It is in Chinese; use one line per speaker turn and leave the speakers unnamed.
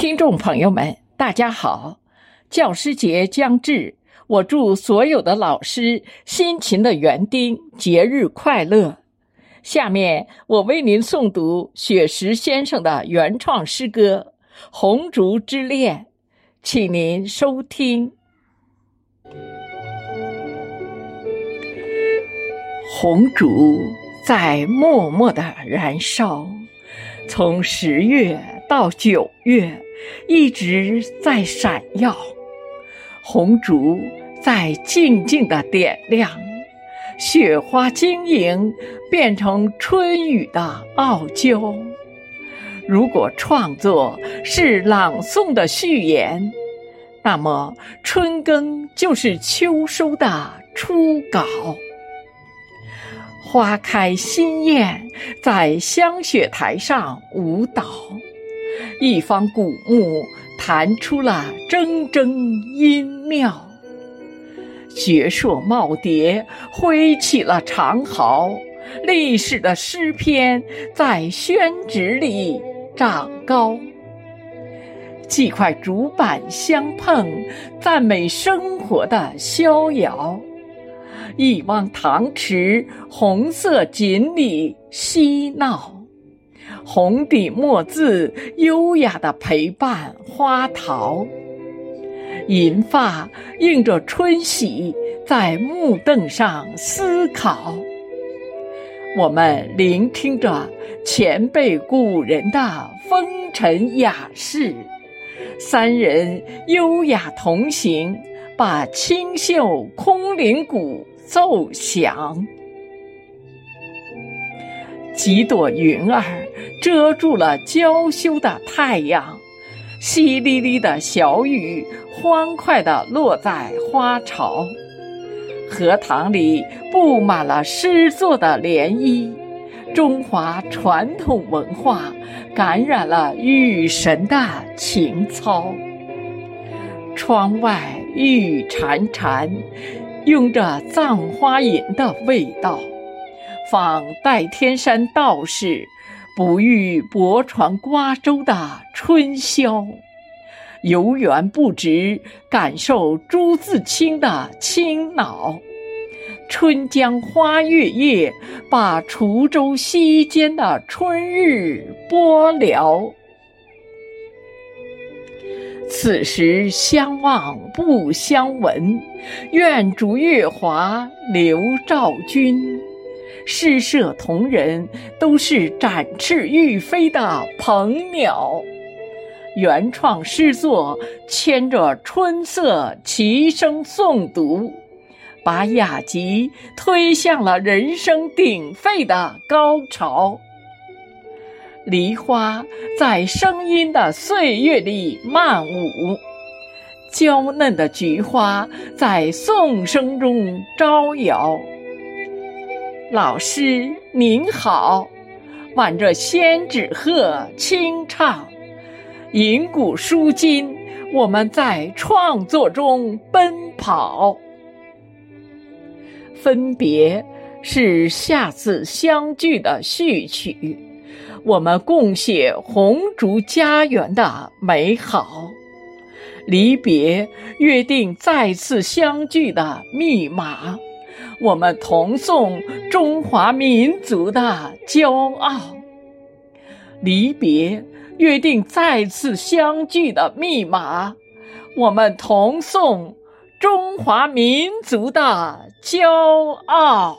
听众朋友们，大家好！教师节将至，我祝所有的老师辛勤的园丁节日快乐。下面我为您诵读雪石先生的原创诗歌《红烛之恋》，请您收听。红烛在默默的燃烧，从十月。到九月，一直在闪耀，红烛在静静的点亮，雪花晶莹，变成春雨的傲娇。如果创作是朗诵的序言，那么春耕就是秋收的初稿。花开新艳，在香雪台上舞蹈。一方古木弹出了铮铮音妙，绝硕耄耋挥起了长毫，历史的诗篇在宣纸里长高。几块竹板相碰，赞美生活的逍遥；一汪塘池，红色锦鲤嬉闹。红底墨字，优雅的陪伴花桃。银发映着春喜，在木凳上思考。我们聆听着前辈古人的风尘雅事，三人优雅同行，把清秀空灵鼓奏响。几朵云儿遮住了娇羞的太阳，淅沥沥的小雨欢快地落在花潮，荷塘里布满了诗作的涟漪，中华传统文化感染了雨神的情操。窗外玉潺潺，拥着《葬花吟》的味道。仿代天山道士，不遇泊船瓜洲的春宵；游园不值，感受朱自清的清脑。春江花月夜，把滁州西间的春日播了。此时相望不相闻，愿逐月华流照君。诗社同仁都是展翅欲飞的鹏鸟，原创诗作牵着春色齐声诵读，把雅集推向了人声鼎沸的高潮。梨花在声音的岁月里漫舞，娇嫩的菊花在颂声中招摇。老师您好，挽着仙纸鹤轻唱，吟古书今，我们在创作中奔跑。分别是下次相聚的序曲，我们共写红烛家园的美好。离别约定再次相聚的密码。我们同颂中华民族的骄傲。离别，约定再次相聚的密码。我们同颂中华民族的骄傲。